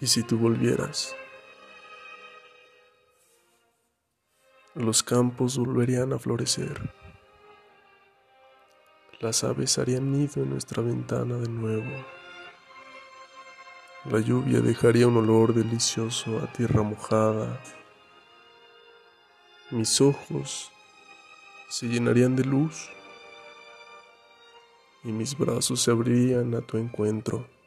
¿Y si tú volvieras? Los campos volverían a florecer. Las aves harían nido en nuestra ventana de nuevo. La lluvia dejaría un olor delicioso a tierra mojada. Mis ojos se llenarían de luz y mis brazos se abrirían a tu encuentro.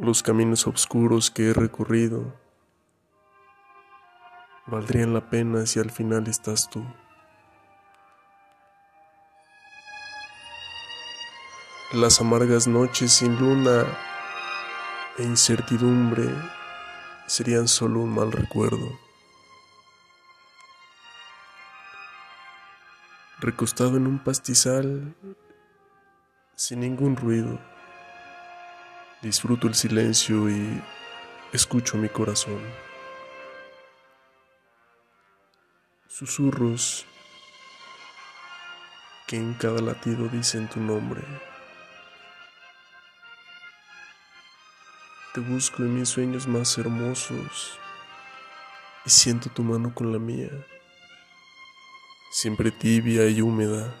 Los caminos oscuros que he recorrido valdrían la pena si al final estás tú. Las amargas noches sin luna e incertidumbre serían solo un mal recuerdo. Recostado en un pastizal sin ningún ruido Disfruto el silencio y escucho mi corazón. Susurros que en cada latido dicen tu nombre. Te busco en mis sueños más hermosos y siento tu mano con la mía, siempre tibia y húmeda.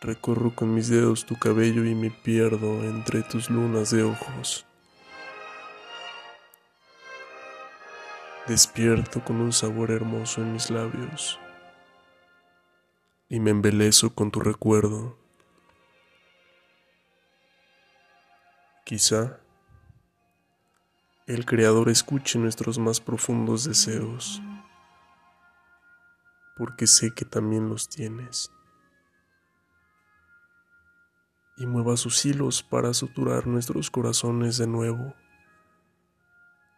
Recorro con mis dedos tu cabello y me pierdo entre tus lunas de ojos. Despierto con un sabor hermoso en mis labios y me embelezo con tu recuerdo. Quizá el Creador escuche nuestros más profundos deseos, porque sé que también los tienes y mueva sus hilos para suturar nuestros corazones de nuevo.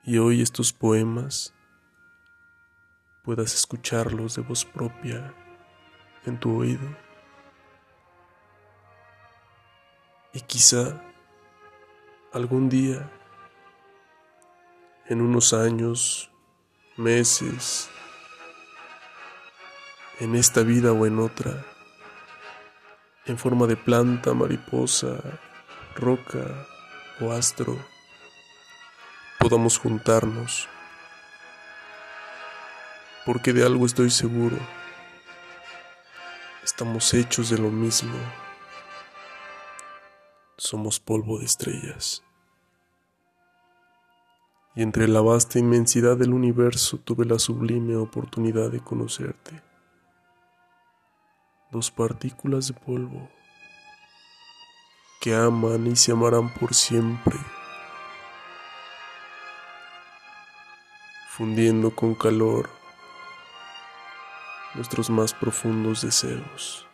Y hoy estos poemas puedas escucharlos de voz propia en tu oído. Y quizá algún día, en unos años, meses, en esta vida o en otra, en forma de planta, mariposa, roca o astro, podamos juntarnos, porque de algo estoy seguro, estamos hechos de lo mismo, somos polvo de estrellas. Y entre la vasta inmensidad del universo tuve la sublime oportunidad de conocerte dos partículas de polvo que aman y se amarán por siempre, fundiendo con calor nuestros más profundos deseos.